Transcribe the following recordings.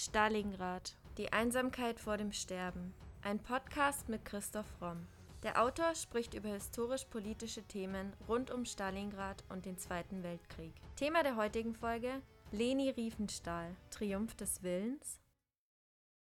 Stalingrad. Die Einsamkeit vor dem Sterben. Ein Podcast mit Christoph Romm. Der Autor spricht über historisch-politische Themen rund um Stalingrad und den Zweiten Weltkrieg. Thema der heutigen Folge: Leni Riefenstahl, Triumph des Willens.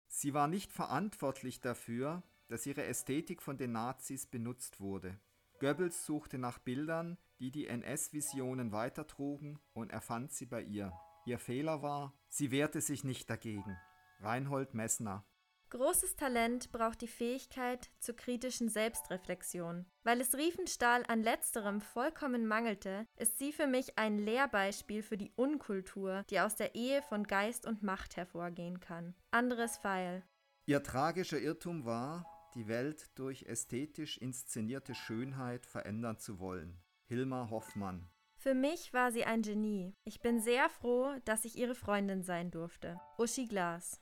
Sie war nicht verantwortlich dafür, dass ihre Ästhetik von den Nazis benutzt wurde. Goebbels suchte nach Bildern, die die NS-Visionen weitertrugen und erfand sie bei ihr. Ihr Fehler war, sie wehrte sich nicht dagegen. Reinhold Messner Großes Talent braucht die Fähigkeit zur kritischen Selbstreflexion. Weil es Riefenstahl an letzterem vollkommen mangelte, ist sie für mich ein Lehrbeispiel für die Unkultur, die aus der Ehe von Geist und Macht hervorgehen kann. Anderes Pfeil. Ihr tragischer Irrtum war, die Welt durch ästhetisch inszenierte Schönheit verändern zu wollen. Hilmar Hoffmann für mich war sie ein Genie. Ich bin sehr froh, dass ich ihre Freundin sein durfte. Uschi Glas.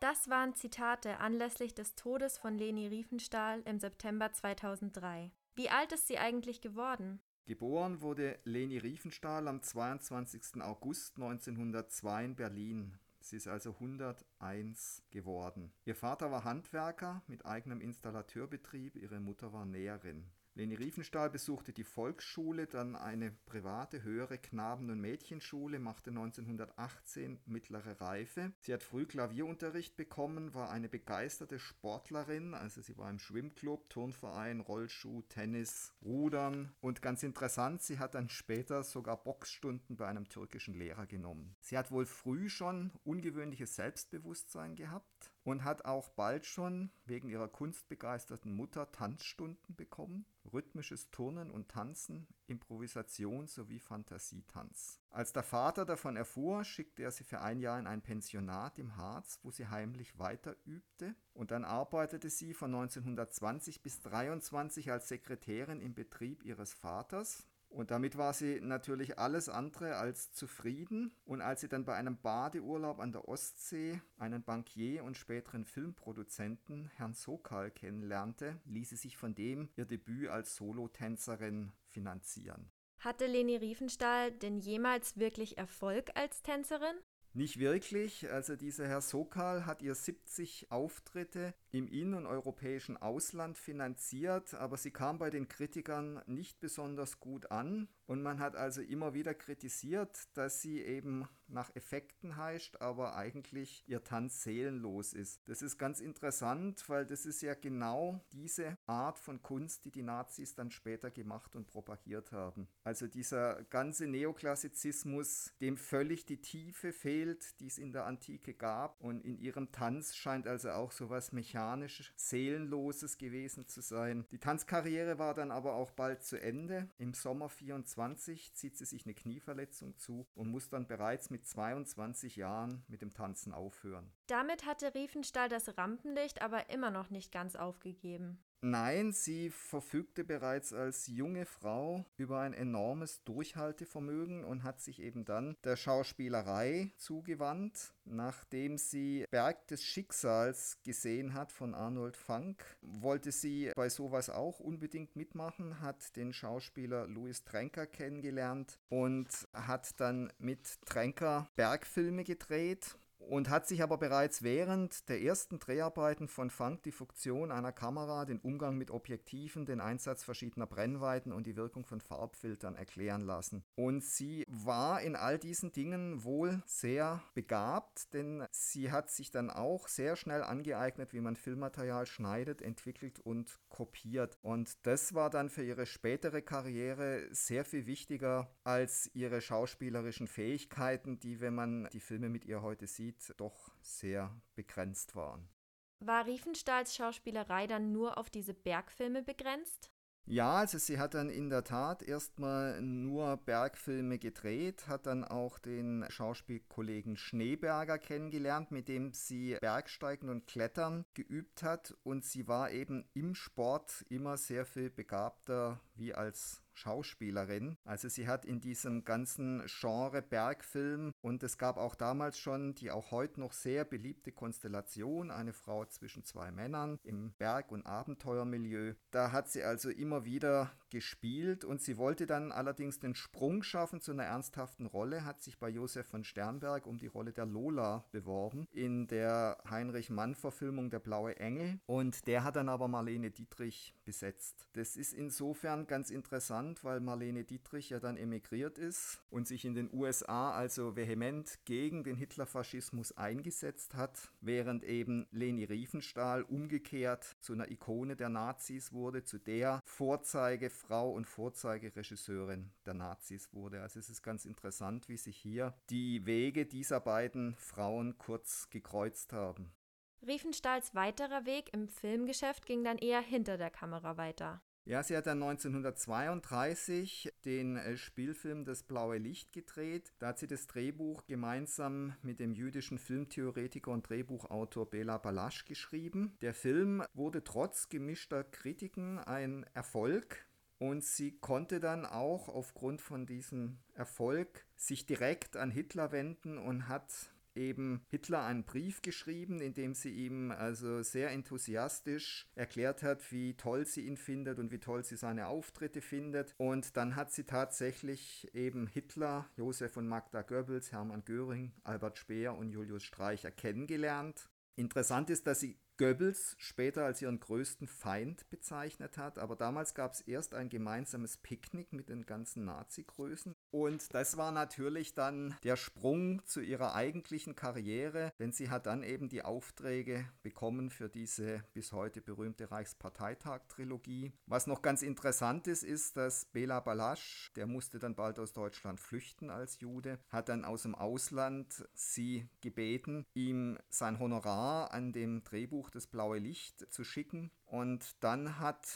Das waren Zitate anlässlich des Todes von Leni Riefenstahl im September 2003. Wie alt ist sie eigentlich geworden? Geboren wurde Leni Riefenstahl am 22. August 1902 in Berlin. Sie ist also 101 geworden. Ihr Vater war Handwerker mit eigenem Installateurbetrieb, ihre Mutter war Näherin. Leni Riefenstahl besuchte die Volksschule, dann eine private höhere Knaben- und Mädchenschule, machte 1918 mittlere Reife. Sie hat früh Klavierunterricht bekommen, war eine begeisterte Sportlerin, also sie war im Schwimmclub, Turnverein, Rollschuh, Tennis, Rudern und ganz interessant, sie hat dann später sogar Boxstunden bei einem türkischen Lehrer genommen. Sie hat wohl früh schon ungewöhnliches Selbstbewusstsein gehabt und hat auch bald schon wegen ihrer kunstbegeisterten Mutter Tanzstunden bekommen. Rhythmisches Turnen und Tanzen, Improvisation sowie Fantasietanz. Als der Vater davon erfuhr, schickte er sie für ein Jahr in ein Pensionat im Harz, wo sie heimlich weiter übte, und dann arbeitete sie von 1920 bis 1923 als Sekretärin im Betrieb ihres Vaters und damit war sie natürlich alles andere als zufrieden. Und als sie dann bei einem Badeurlaub an der Ostsee einen Bankier und späteren Filmproduzenten, Herrn Sokal, kennenlernte, ließ sie sich von dem ihr Debüt als Solotänzerin finanzieren. Hatte Leni Riefenstahl denn jemals wirklich Erfolg als Tänzerin? Nicht wirklich. Also dieser Herr Sokal hat ihr 70 Auftritte im in- und europäischen Ausland finanziert, aber sie kam bei den Kritikern nicht besonders gut an und man hat also immer wieder kritisiert, dass sie eben nach Effekten heischt, aber eigentlich ihr Tanz seelenlos ist. Das ist ganz interessant, weil das ist ja genau diese Art von Kunst, die die Nazis dann später gemacht und propagiert haben. Also dieser ganze Neoklassizismus, dem völlig die Tiefe fehlt, die es in der Antike gab und in ihrem Tanz scheint also auch sowas mechanisch mechanisch Seelenloses gewesen zu sein. Die Tanzkarriere war dann aber auch bald zu Ende. Im Sommer 24 zieht sie sich eine Knieverletzung zu und muss dann bereits mit 22 Jahren mit dem Tanzen aufhören. Damit hatte Riefenstahl das Rampenlicht aber immer noch nicht ganz aufgegeben. Nein, sie verfügte bereits als junge Frau über ein enormes Durchhaltevermögen und hat sich eben dann der Schauspielerei zugewandt. Nachdem sie Berg des Schicksals gesehen hat von Arnold Funk, wollte sie bei sowas auch unbedingt mitmachen, hat den Schauspieler Louis Trenker kennengelernt und hat dann mit Trenker Bergfilme gedreht und hat sich aber bereits während der ersten Dreharbeiten von Funk die Funktion einer Kamera, den Umgang mit Objektiven, den Einsatz verschiedener Brennweiten und die Wirkung von Farbfiltern erklären lassen. Und sie war in all diesen Dingen wohl sehr begabt, denn sie hat sich dann auch sehr schnell angeeignet, wie man Filmmaterial schneidet, entwickelt und kopiert. Und das war dann für ihre spätere Karriere sehr viel wichtiger als ihre schauspielerischen Fähigkeiten, die, wenn man die Filme mit ihr heute sieht, sieht, doch sehr begrenzt waren. War Riefenstahls Schauspielerei dann nur auf diese Bergfilme begrenzt? Ja, also sie hat dann in der Tat erstmal nur Bergfilme gedreht, hat dann auch den Schauspielkollegen Schneeberger kennengelernt, mit dem sie Bergsteigen und Klettern geübt hat und sie war eben im Sport immer sehr viel begabter wie als Schauspielerin. Also sie hat in diesem ganzen Genre Bergfilm und es gab auch damals schon die auch heute noch sehr beliebte Konstellation, eine Frau zwischen zwei Männern im Berg- und Abenteuermilieu. Da hat sie also immer wieder gespielt und sie wollte dann allerdings den Sprung schaffen zu einer ernsthaften Rolle, hat sich bei Josef von Sternberg um die Rolle der Lola beworben in der Heinrich Mann-Verfilmung Der blaue Engel und der hat dann aber Marlene Dietrich besetzt. Das ist insofern ganz interessant, weil Marlene Dietrich ja dann emigriert ist und sich in den USA also vehement gegen den Hitlerfaschismus eingesetzt hat, während eben Leni Riefenstahl umgekehrt zu einer Ikone der Nazis wurde, zu der Vorzeige Frau und Vorzeigeregisseurin der Nazis wurde. Also es ist ganz interessant, wie sich hier die Wege dieser beiden Frauen kurz gekreuzt haben. Riefenstahls weiterer Weg im Filmgeschäft ging dann eher hinter der Kamera weiter. Ja, sie hat dann 1932 den äh, Spielfilm Das blaue Licht gedreht. Da hat sie das Drehbuch gemeinsam mit dem jüdischen Filmtheoretiker und Drehbuchautor Bela Balasch geschrieben. Der Film wurde trotz gemischter Kritiken ein Erfolg. Und sie konnte dann auch aufgrund von diesem Erfolg sich direkt an Hitler wenden und hat eben Hitler einen Brief geschrieben, in dem sie ihm also sehr enthusiastisch erklärt hat, wie toll sie ihn findet und wie toll sie seine Auftritte findet. Und dann hat sie tatsächlich eben Hitler, Josef und Magda Goebbels, Hermann Göring, Albert Speer und Julius Streicher kennengelernt. Interessant ist, dass sie Goebbels später als ihren größten Feind bezeichnet hat, aber damals gab es erst ein gemeinsames Picknick mit den ganzen Nazi-Größen und das war natürlich dann der Sprung zu ihrer eigentlichen Karriere, denn sie hat dann eben die Aufträge bekommen für diese bis heute berühmte Reichsparteitag-Trilogie. Was noch ganz interessant ist, ist, dass Bela Balasch, der musste dann bald aus Deutschland flüchten als Jude, hat dann aus dem Ausland sie gebeten, ihm sein Honorar an dem Drehbuch Das blaue Licht zu schicken. Und dann hat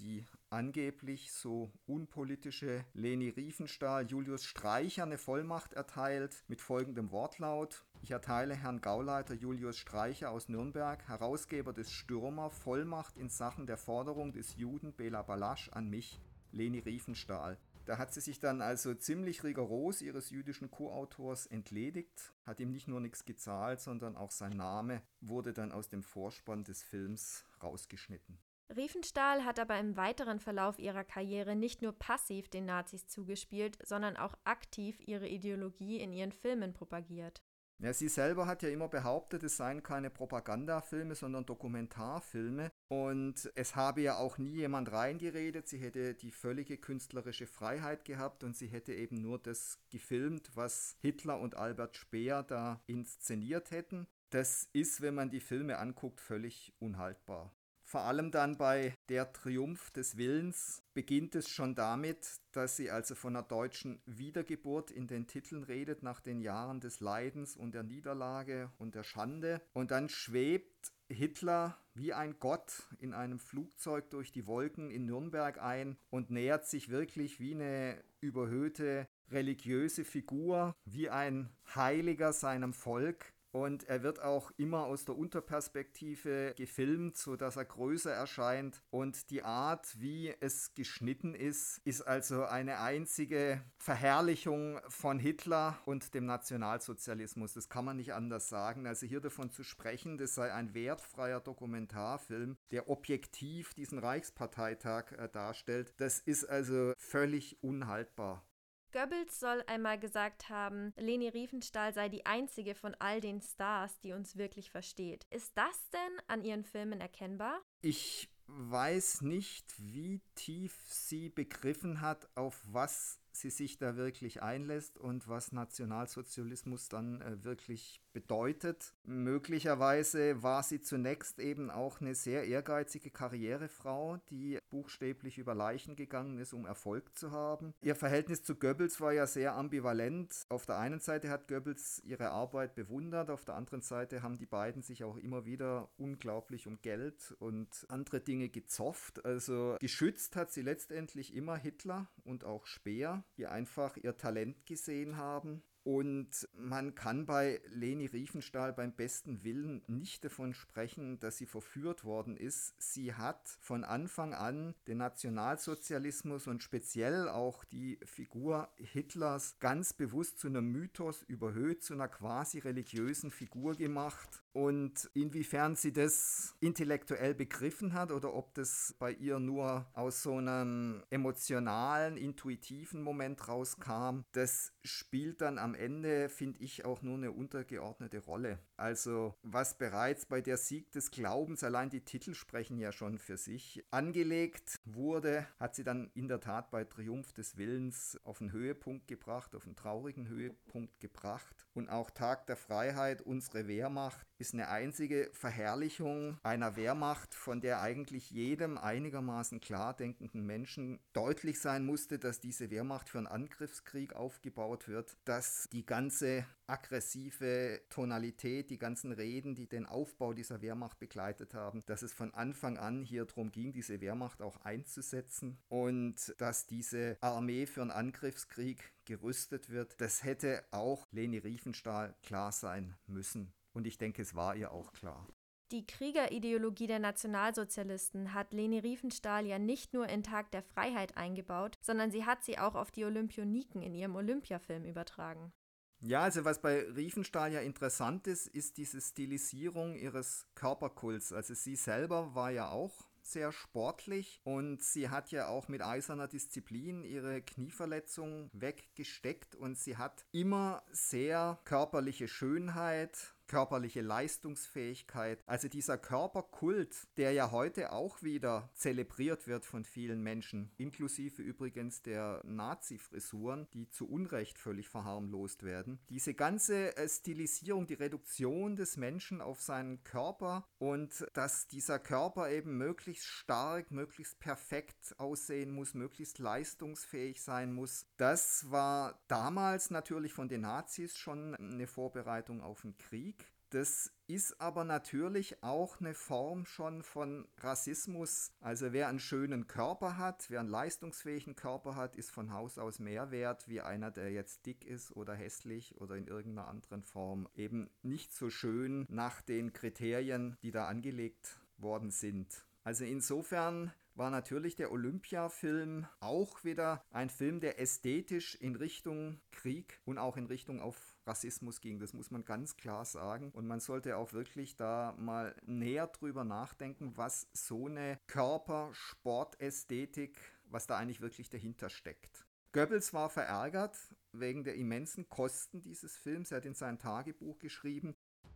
die angeblich so unpolitische Leni Riefenstahl Julius Streicher eine Vollmacht erteilt mit folgendem Wortlaut. Ich erteile Herrn Gauleiter Julius Streicher aus Nürnberg, Herausgeber des Stürmer, Vollmacht in Sachen der Forderung des Juden Bela Balasch an mich, Leni Riefenstahl. Da hat sie sich dann also ziemlich rigoros ihres jüdischen Co-Autors entledigt, hat ihm nicht nur nichts gezahlt, sondern auch sein Name wurde dann aus dem Vorspann des Films rausgeschnitten. Riefenstahl hat aber im weiteren Verlauf ihrer Karriere nicht nur passiv den Nazis zugespielt, sondern auch aktiv ihre Ideologie in ihren Filmen propagiert. Ja, sie selber hat ja immer behauptet, es seien keine Propagandafilme, sondern Dokumentarfilme. Und es habe ja auch nie jemand reingeredet. Sie hätte die völlige künstlerische Freiheit gehabt und sie hätte eben nur das gefilmt, was Hitler und Albert Speer da inszeniert hätten. Das ist, wenn man die Filme anguckt, völlig unhaltbar. Vor allem dann bei Der Triumph des Willens beginnt es schon damit, dass sie also von einer deutschen Wiedergeburt in den Titeln redet nach den Jahren des Leidens und der Niederlage und der Schande. Und dann schwebt Hitler wie ein Gott in einem Flugzeug durch die Wolken in Nürnberg ein und nähert sich wirklich wie eine überhöhte religiöse Figur, wie ein Heiliger seinem Volk und er wird auch immer aus der Unterperspektive gefilmt, sodass er größer erscheint. Und die Art, wie es geschnitten ist, ist also eine einzige Verherrlichung von Hitler und dem Nationalsozialismus. Das kann man nicht anders sagen. Also hier davon zu sprechen, das sei ein wertfreier Dokumentarfilm, der objektiv diesen Reichsparteitag äh, darstellt, das ist also völlig unhaltbar. Goebbels soll einmal gesagt haben, Leni Riefenstahl sei die einzige von all den Stars, die uns wirklich versteht. Ist das denn an ihren Filmen erkennbar? Ich weiß nicht, wie tief sie begriffen hat, auf was sie sich da wirklich einlässt und was Nationalsozialismus dann äh, wirklich bedeutet. Möglicherweise war sie zunächst eben auch eine sehr ehrgeizige Karrierefrau, die buchstäblich über Leichen gegangen ist, um Erfolg zu haben. Ihr Verhältnis zu Goebbels war ja sehr ambivalent. Auf der einen Seite hat Goebbels ihre Arbeit bewundert, auf der anderen Seite haben die beiden sich auch immer wieder unglaublich um Geld und andere Dinge gezofft. Also geschützt hat sie letztendlich immer Hitler und auch Speer, die einfach ihr Talent gesehen haben Und man kann bei Leni Riefenstahl beim besten Willen nicht davon sprechen, dass sie verführt worden ist. Sie hat von Anfang an den Nationalsozialismus und speziell auch die Figur Hitlers ganz bewusst zu einem Mythos überhöht, zu einer quasi religiösen Figur gemacht. Und inwiefern sie das intellektuell begriffen hat oder ob das bei ihr nur aus so einem emotionalen, intuitiven Moment rauskam, das spielt dann am Ende, finde ich, auch nur eine untergeordnete Rolle. Also was bereits bei der Sieg des Glaubens, allein die Titel sprechen ja schon für sich, angelegt wurde, hat sie dann in der Tat bei Triumph des Willens auf einen Höhepunkt gebracht, auf einen traurigen Höhepunkt gebracht. Und auch Tag der Freiheit, unsere Wehrmacht, ist eine einzige Verherrlichung einer Wehrmacht, von der eigentlich jedem einigermaßen klar denkenden Menschen deutlich sein musste, dass diese Wehrmacht für einen Angriffskrieg aufgebaut wird, dass die ganze aggressive Tonalität, die ganzen Reden, die den Aufbau dieser Wehrmacht begleitet haben, dass es von Anfang an hier darum ging, diese Wehrmacht auch einzusetzen und dass diese Armee für einen Angriffskrieg gerüstet wird. Das hätte auch Leni Riefenstahl klar sein müssen. Und ich denke, es war ihr auch klar. Die Kriegerideologie der Nationalsozialisten hat Leni Riefenstahl ja nicht nur in Tag der Freiheit eingebaut, sondern sie hat sie auch auf die Olympioniken in ihrem Olympiafilm übertragen. Ja, also was bei Riefenstahl ja interessant ist, ist diese Stilisierung ihres Körperkults. Also sie selber war ja auch sehr sportlich und sie hat ja auch mit eiserner Disziplin ihre Knieverletzung weggesteckt und sie hat immer sehr körperliche Schönheit körperliche Leistungsfähigkeit. Also dieser Körperkult, der ja heute auch wieder zelebriert wird von vielen Menschen, inklusive übrigens der Nazi-Frisuren, die zu Unrecht völlig verharmlost werden. Diese ganze äh, Stilisierung, die Reduktion des Menschen auf seinen Körper und dass dieser Körper eben möglichst stark, möglichst perfekt aussehen muss, möglichst leistungsfähig sein muss, das war damals natürlich von den Nazis schon eine Vorbereitung auf den Krieg. Das ist aber natürlich auch eine Form schon von Rassismus. Also wer einen schönen Körper hat, wer einen leistungsfähigen Körper hat, ist von Haus aus mehr wert wie einer, der jetzt dick ist oder hässlich oder in irgendeiner anderen Form eben nicht so schön nach den Kriterien, die da angelegt worden sind. Also insofern war natürlich der Olympia-Film auch wieder ein Film, der ästhetisch in Richtung Krieg und auch in Richtung auf Rassismus ging. Das muss man ganz klar sagen. Und man sollte auch wirklich da mal näher drüber nachdenken, was so eine Körpersportästhetik, was da eigentlich wirklich dahinter steckt. Goebbels war verärgert wegen der immensen Kosten dieses Films. Er hat in sein Tagebuch geschrieben,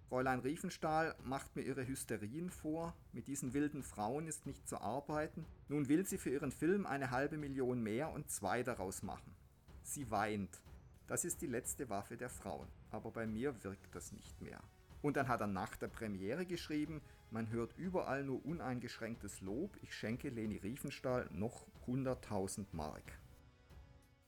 Fräulein Riefenstahl macht mir ihre Hysterien vor. Mit diesen wilden Frauen ist nicht zu arbeiten. Nun will sie für ihren Film eine halbe Million mehr und zwei daraus machen. Sie weint. Das ist die letzte Waffe der Frauen. Aber bei mir wirkt das nicht mehr. Und dann hat er nach der Premiere geschrieben, man hört überall nur uneingeschränktes Lob, ich schenke Leni Riefenstahl noch 100.000 Mark.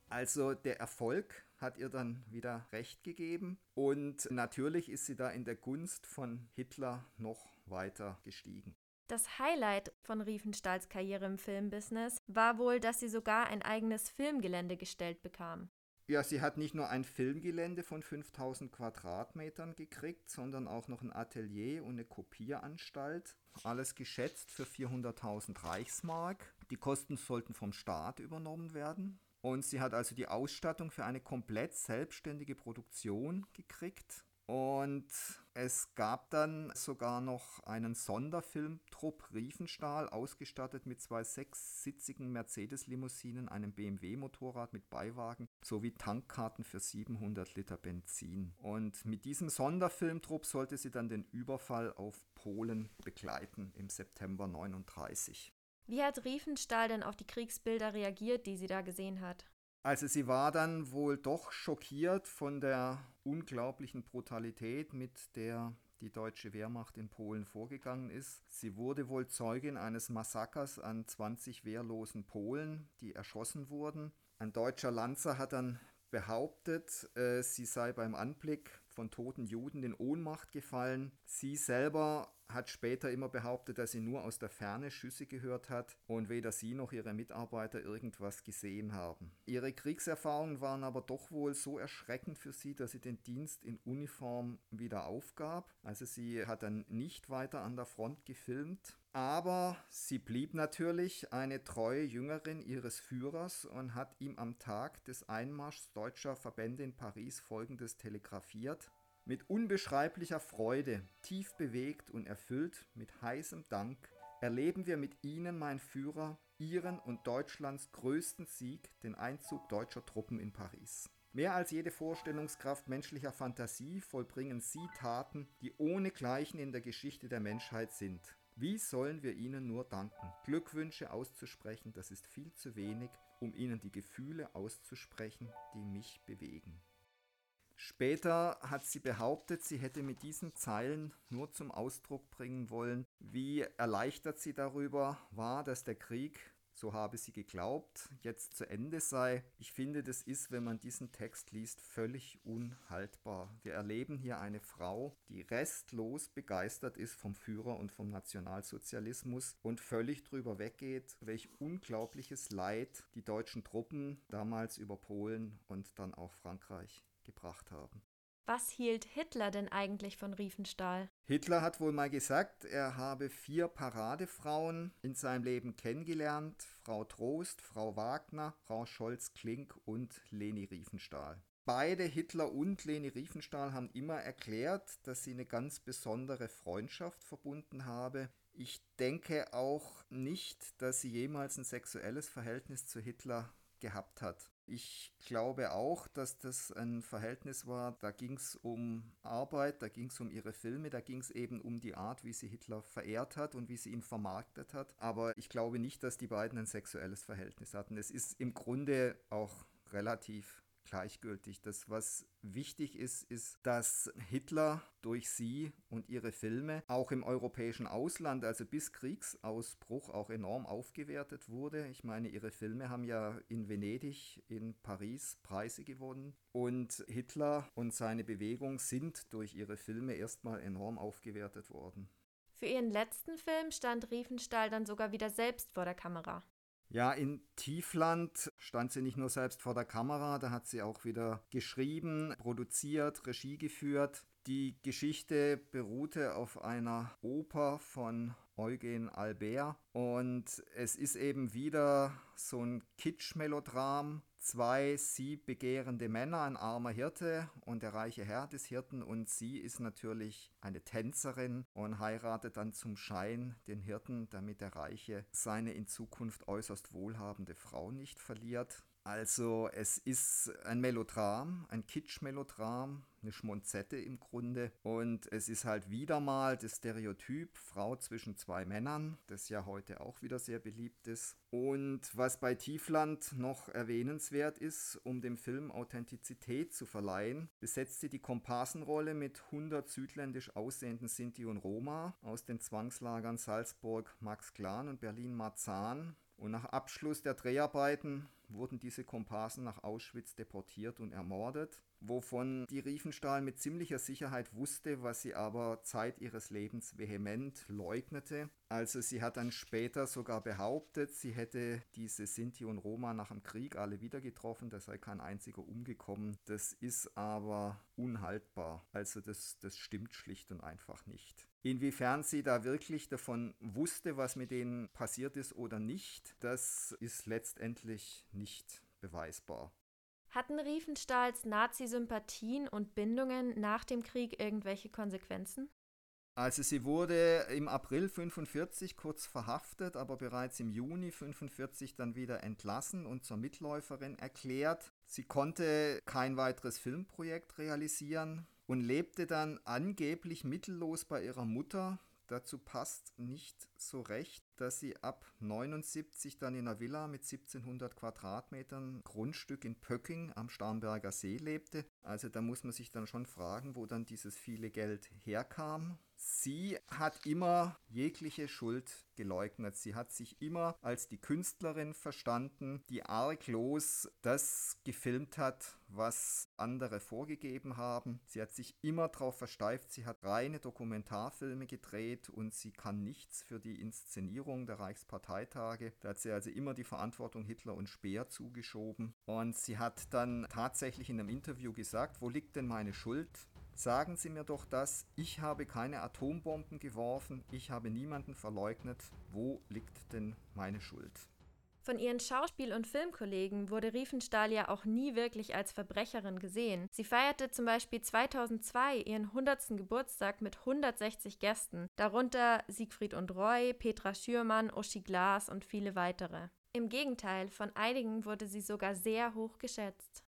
Also der Erfolg hat ihr dann wieder recht gegeben und natürlich ist sie da in der Gunst von Hitler noch weiter gestiegen. Das Highlight von Riefenstahls Karriere im Filmbusiness war wohl, dass sie sogar ein eigenes Filmgelände gestellt bekam. Ja, sie hat nicht nur ein Filmgelände von 5000 Quadratmetern gekriegt, sondern auch noch ein Atelier und eine Kopieranstalt. Alles geschätzt für 400.000 Reichsmark. Die Kosten sollten vom Staat übernommen werden. Und sie hat also die Ausstattung für eine komplett selbstständige Produktion gekriegt. Und es gab dann sogar noch einen Sonderfilmtrupp Riefenstahl, ausgestattet mit zwei sechssitzigen Mercedes-Limousinen, einem BMW-Motorrad mit Beiwagen sowie Tankkarten für 700 Liter Benzin. Und mit diesem Sonderfilmtrupp sollte sie dann den Überfall auf Polen begleiten im September 39. Wie hat Riefenstahl denn auf die Kriegsbilder reagiert, die sie da gesehen hat? Also sie war dann wohl doch schockiert von der unglaublichen Brutalität, mit der die deutsche Wehrmacht in Polen vorgegangen ist. Sie wurde wohl Zeugin eines Massakers an 20 wehrlosen Polen, die erschossen wurden. Ein deutscher Lanzer hat dann behauptet, äh, sie sei beim Anblick von toten Juden in Ohnmacht gefallen. Sie selber hat später immer behauptet, dass sie nur aus der Ferne Schüsse gehört hat und weder sie noch ihre Mitarbeiter irgendwas gesehen haben. Ihre Kriegserfahrungen waren aber doch wohl so erschreckend für sie, dass sie den Dienst in Uniform wieder aufgab. Also sie hat dann nicht weiter an der Front gefilmt, aber sie blieb natürlich eine treue Jüngerin ihres Führers und hat ihm am Tag des Einmarschs deutscher Verbände in Paris folgendes telegrafiert. Mit unbeschreiblicher Freude, tief bewegt und erfüllt mit heißem Dank, erleben wir mit Ihnen, mein Führer, Ihren und Deutschlands größten Sieg, den Einzug deutscher Truppen in Paris. Mehr als jede Vorstellungskraft menschlicher Fantasie vollbringen Sie Taten, die ohne Gleichen in der Geschichte der Menschheit sind. Wie sollen wir Ihnen nur danken? Glückwünsche auszusprechen, das ist viel zu wenig, um Ihnen die Gefühle auszusprechen, die mich bewegen. Später hat sie behauptet, sie hätte mit diesen Zeilen nur zum Ausdruck bringen wollen, wie erleichtert sie darüber war, dass der Krieg, so habe sie geglaubt, jetzt zu Ende sei. Ich finde, das ist, wenn man diesen Text liest, völlig unhaltbar. Wir erleben hier eine Frau, die restlos begeistert ist vom Führer und vom Nationalsozialismus und völlig drüber weggeht, welch unglaubliches Leid die deutschen Truppen damals über Polen und dann auch Frankreich gebracht haben. Was hielt Hitler denn eigentlich von Riefenstahl? Hitler hat wohl mal gesagt, er habe vier Paradefrauen in seinem Leben kennengelernt: Frau Trost, Frau Wagner, Frau Scholz-Klink und Leni Riefenstahl. Beide, Hitler und Leni Riefenstahl, haben immer erklärt, dass sie eine ganz besondere Freundschaft verbunden habe. Ich denke auch nicht, dass sie jemals ein sexuelles Verhältnis zu Hitler gehabt hat. Ich glaube auch, dass das ein Verhältnis war, da ging es um Arbeit, da ging es um ihre Filme, da ging es eben um die Art, wie sie Hitler verehrt hat und wie sie ihn vermarktet hat. Aber ich glaube nicht, dass die beiden ein sexuelles Verhältnis hatten. Es ist im Grunde auch relativ gleichgültig. Das, was wichtig ist, ist, dass Hitler durch sie und ihre Filme auch im europäischen Ausland, also bis Kriegsausbruch, auch enorm aufgewertet wurde. Ich meine, ihre Filme haben ja in Venedig, in Paris Preise gewonnen. Und Hitler und seine Bewegung sind durch ihre Filme erstmal enorm aufgewertet worden. Für ihren letzten Film stand Riefenstahl dann sogar wieder selbst vor der Kamera. Ja, in Tiefland stand sie nicht nur selbst vor der Kamera, da hat sie auch wieder geschrieben, produziert, Regie geführt. Die Geschichte beruhte auf einer Oper von Eugen Albert und es ist eben wieder so ein Kitsch-Melodram. Zwei sie begehrende Männer, ein armer Hirte und der reiche Herr des Hirten und sie ist natürlich eine Tänzerin und heiratet dann zum Schein den Hirten, damit der Reiche seine in Zukunft äußerst wohlhabende Frau nicht verliert. Also es ist ein Melodram, ein Kitsch-Melodram, eine Schmonzette im Grunde. Und es ist halt wieder mal das Stereotyp Frau zwischen zwei Männern, das ja heute auch wieder sehr beliebt ist. Und was bei Tiefland noch erwähnenswert ist, um dem Film Authentizität zu verleihen, besetzt sie die Komparsenrolle mit 100 südländisch aussehenden Sinti und Roma aus den Zwangslagern Salzburg, Max Klan und Berlin-Marzahn. Und nach Abschluss der Dreharbeiten wurden diese Komparsen nach Auschwitz deportiert und ermordet, wovon die Riefenstahl mit ziemlicher Sicherheit wusste, was sie aber Zeit ihres Lebens vehement leugnete. Also sie hat dann später sogar behauptet, sie hätte diese Sinti und Roma nach dem Krieg alle wieder getroffen, da sei kein einziger umgekommen. Das ist aber unhaltbar. Also das, das stimmt schlicht und einfach nicht. Inwiefern sie da wirklich davon wusste, was mit denen passiert ist oder nicht, das ist letztendlich nicht beweisbar. Hatten Riefenstahls Nazi-Sympathien und Bindungen nach dem Krieg irgendwelche Konsequenzen? Also sie wurde im April 1945 kurz verhaftet, aber bereits im Juni 1945 dann wieder entlassen und zur Mitläuferin erklärt. Sie konnte kein weiteres Filmprojekt realisieren, und lebte dann angeblich mittellos bei ihrer Mutter. Dazu passt nicht so recht, dass sie ab 79 dann in einer Villa mit 1700 Quadratmetern Grundstück in Pöcking am Starnberger See lebte. Also da muss man sich dann schon fragen, wo dann dieses viele Geld herkam. Sie hat immer jegliche Schuld geleugnet. Sie hat sich immer als die Künstlerin verstanden, die arglos das gefilmt hat, was andere vorgegeben haben. Sie hat sich immer darauf versteift. Sie hat reine Dokumentarfilme gedreht und sie kann nichts für die Inszenierung der Reichsparteitage. Da hat sie also immer die Verantwortung Hitler und Speer zugeschoben. Und sie hat dann tatsächlich in einem Interview gesagt, wo liegt denn meine Schuld? Sagen Sie mir doch das, ich habe keine Atombomben geworfen, ich habe niemanden verleugnet, wo liegt denn meine Schuld? Von ihren Schauspiel- und Filmkollegen wurde Riefenstahl ja auch nie wirklich als Verbrecherin gesehen. Sie feierte zum Beispiel 2002 ihren 100. Geburtstag mit 160 Gästen, darunter Siegfried und Roy, Petra Schürmann, Uschi Glas und viele weitere. Im Gegenteil, von einigen wurde sie sogar sehr hoch geschätzt.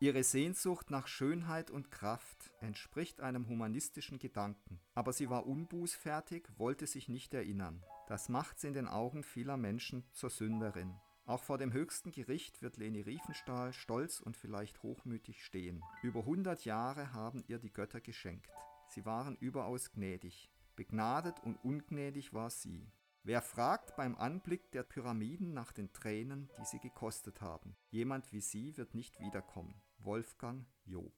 Ihre Sehnsucht nach Schönheit und Kraft entspricht einem humanistischen Gedanken, aber sie war unbußfertig, wollte sich nicht erinnern. Das macht sie in den Augen vieler Menschen zur Sünderin. Auch vor dem höchsten Gericht wird Leni Riefenstahl stolz und vielleicht hochmütig stehen. Über 100 Jahre haben ihr die Götter geschenkt. Sie waren überaus gnädig. Begnadet und ungnädig war sie. Wer fragt beim Anblick der Pyramiden nach den Tränen, die sie gekostet haben? Jemand wie sie wird nicht wiederkommen. Wolfgang Job.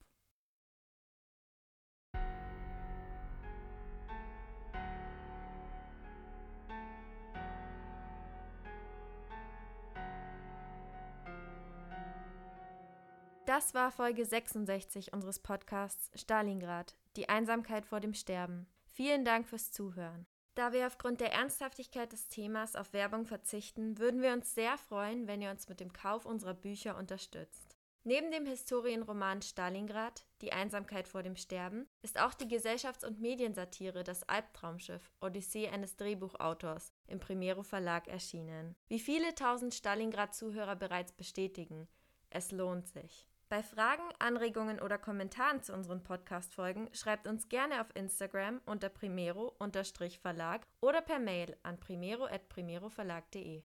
Das war Folge 66 unseres Podcasts Stalingrad, die Einsamkeit vor dem Sterben. Vielen Dank fürs Zuhören. Da wir aufgrund der Ernsthaftigkeit des Themas auf Werbung verzichten, würden wir uns sehr freuen, wenn ihr uns mit dem Kauf unserer Bücher unterstützt. Neben dem Historienroman Stalingrad, Die Einsamkeit vor dem Sterben, ist auch die Gesellschafts- und Mediensatire Das Albtraumschiff, Odyssee eines Drehbuchautors im Primero Verlag erschienen. Wie viele tausend Stalingrad-Zuhörer bereits bestätigen, es lohnt sich. Bei Fragen, Anregungen oder Kommentaren zu unseren Podcast-Folgen schreibt uns gerne auf Instagram unter primero-verlag oder per Mail an primero.primeroverlag.de.